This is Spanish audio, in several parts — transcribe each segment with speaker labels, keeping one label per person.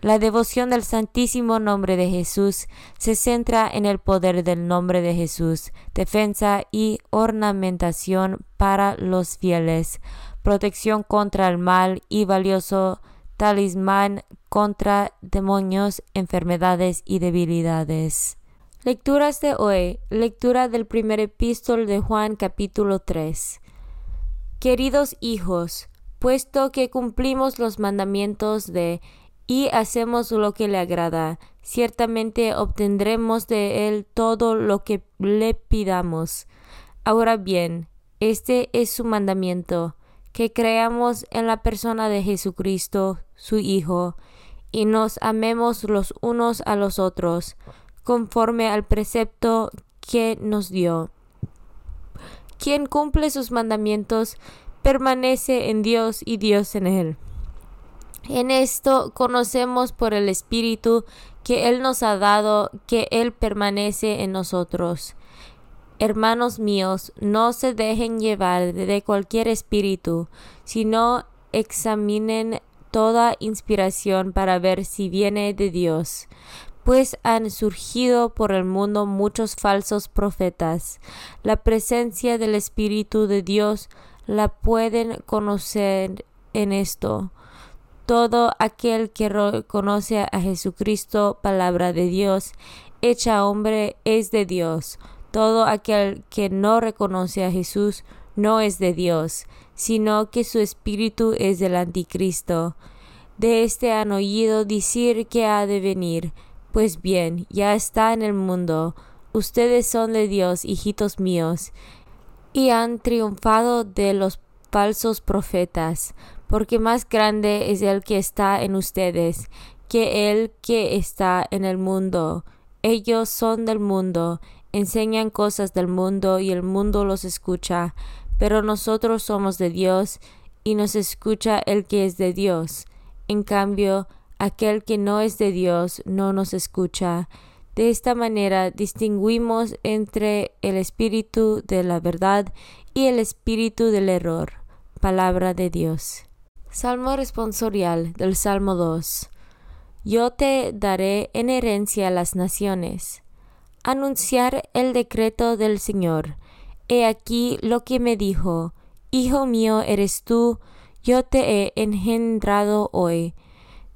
Speaker 1: La devoción del Santísimo Nombre de Jesús se centra en el poder del nombre de Jesús, defensa y ornamentación para los fieles, protección contra el mal y valioso talismán contra demonios, enfermedades y debilidades. Lecturas de hoy. Lectura del primer epístol de Juan capítulo 3. Queridos hijos, puesto que cumplimos los mandamientos de y hacemos lo que le agrada, ciertamente obtendremos de él todo lo que le pidamos. Ahora bien, este es su mandamiento, que creamos en la persona de Jesucristo, su Hijo, y nos amemos los unos a los otros, conforme al precepto que nos dio. Quien cumple sus mandamientos permanece en Dios y Dios en él. En esto conocemos por el Espíritu que Él nos ha dado, que Él permanece en nosotros. Hermanos míos, no se dejen llevar de cualquier espíritu, sino examinen toda inspiración para ver si viene de Dios, pues han surgido por el mundo muchos falsos profetas. La presencia del Espíritu de Dios la pueden conocer en esto todo aquel que reconoce a Jesucristo, palabra de Dios, hecha hombre, es de Dios. Todo aquel que no reconoce a Jesús no es de Dios, sino que su espíritu es del anticristo. De este han oído decir que ha de venir. Pues bien, ya está en el mundo. Ustedes son de Dios, hijitos míos, y han triunfado de los falsos profetas, porque más grande es el que está en ustedes que el que está en el mundo. Ellos son del mundo, enseñan cosas del mundo y el mundo los escucha, pero nosotros somos de Dios y nos escucha el que es de Dios. En cambio, aquel que no es de Dios no nos escucha. De esta manera distinguimos entre el espíritu de la verdad y el espíritu del error. Palabra de Dios. Salmo responsorial del Salmo 2. Yo te daré en herencia las naciones. Anunciar el decreto del Señor. He aquí lo que me dijo. Hijo mío eres tú, yo te he engendrado hoy.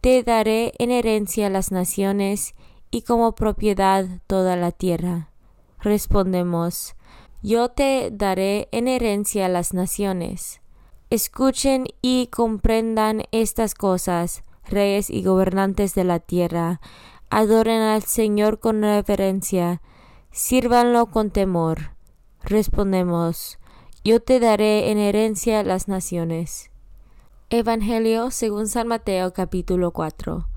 Speaker 1: Te daré en herencia las naciones y como propiedad toda la tierra. Respondemos, yo te daré en herencia las naciones. Escuchen y comprendan estas cosas, reyes y gobernantes de la tierra. Adoren al Señor con reverencia, sírvanlo con temor. Respondemos, yo te daré en herencia las naciones. Evangelio según San Mateo capítulo 4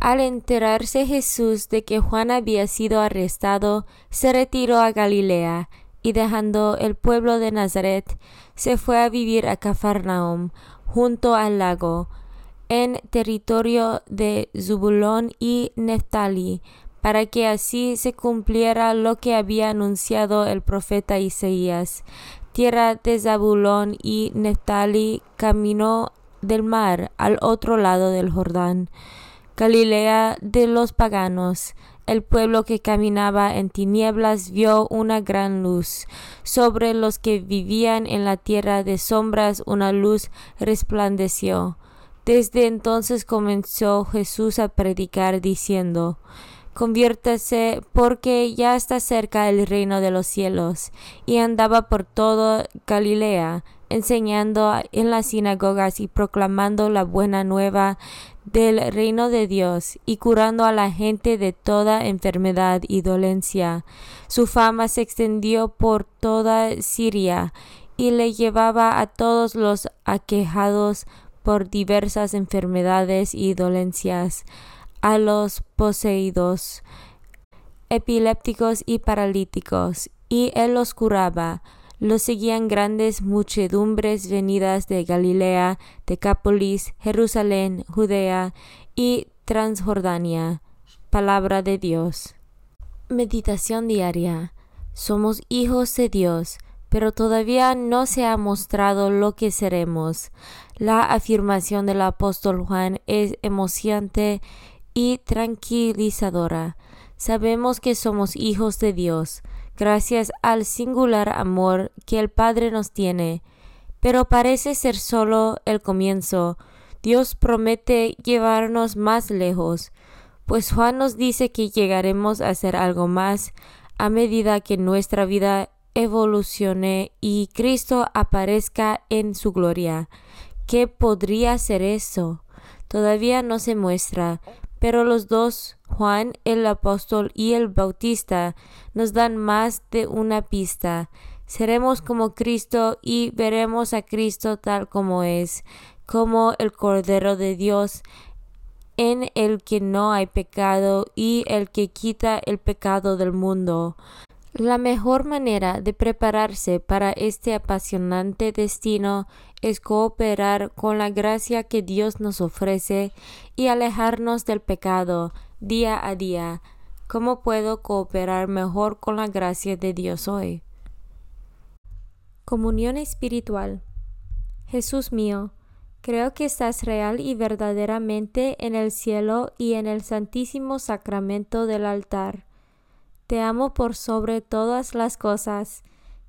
Speaker 1: al enterarse Jesús de que Juan había sido arrestado, se retiró a Galilea, y dejando el pueblo de Nazaret, se fue a vivir a Cafarnaum, junto al lago, en territorio de Zubulón y Neftali, para que así se cumpliera lo que había anunciado el profeta Isaías. Tierra de Zabulón y Neftali caminó del mar al otro lado del Jordán Galilea de los paganos. El pueblo que caminaba en tinieblas vio una gran luz. Sobre los que vivían en la tierra de sombras una luz resplandeció. Desde entonces comenzó Jesús a predicar diciendo, Conviértase porque ya está cerca el reino de los cielos. Y andaba por todo Galilea, enseñando en las sinagogas y proclamando la buena nueva del reino de Dios y curando a la gente de toda enfermedad y dolencia. Su fama se extendió por toda Siria y le llevaba a todos los aquejados por diversas enfermedades y dolencias, a los poseídos, epilépticos y paralíticos, y él los curaba lo seguían grandes muchedumbres venidas de Galilea, Decápolis, Jerusalén, Judea y Transjordania. Palabra de Dios. Meditación diaria. Somos hijos de Dios, pero todavía no se ha mostrado lo que seremos. La afirmación del apóstol Juan es emocionante y tranquilizadora. Sabemos que somos hijos de Dios, gracias al singular amor que el Padre nos tiene, pero parece ser solo el comienzo. Dios promete llevarnos más lejos, pues Juan nos dice que llegaremos a ser algo más a medida que nuestra vida evolucione y Cristo aparezca en su gloria. ¿Qué podría ser eso? Todavía no se muestra, pero los dos, Juan el apóstol y el bautista, nos dan más de una pista. Seremos como Cristo y veremos a Cristo tal como es, como el Cordero de Dios, en el que no hay pecado y el que quita el pecado del mundo. La mejor manera de prepararse para este apasionante destino es cooperar con la gracia que Dios nos ofrece y alejarnos del pecado día a día. ¿Cómo puedo cooperar mejor con la gracia de Dios hoy?
Speaker 2: Comunión espiritual. Jesús mío, creo que estás real y verdaderamente en el cielo y en el santísimo sacramento del altar te amo por sobre todas las cosas,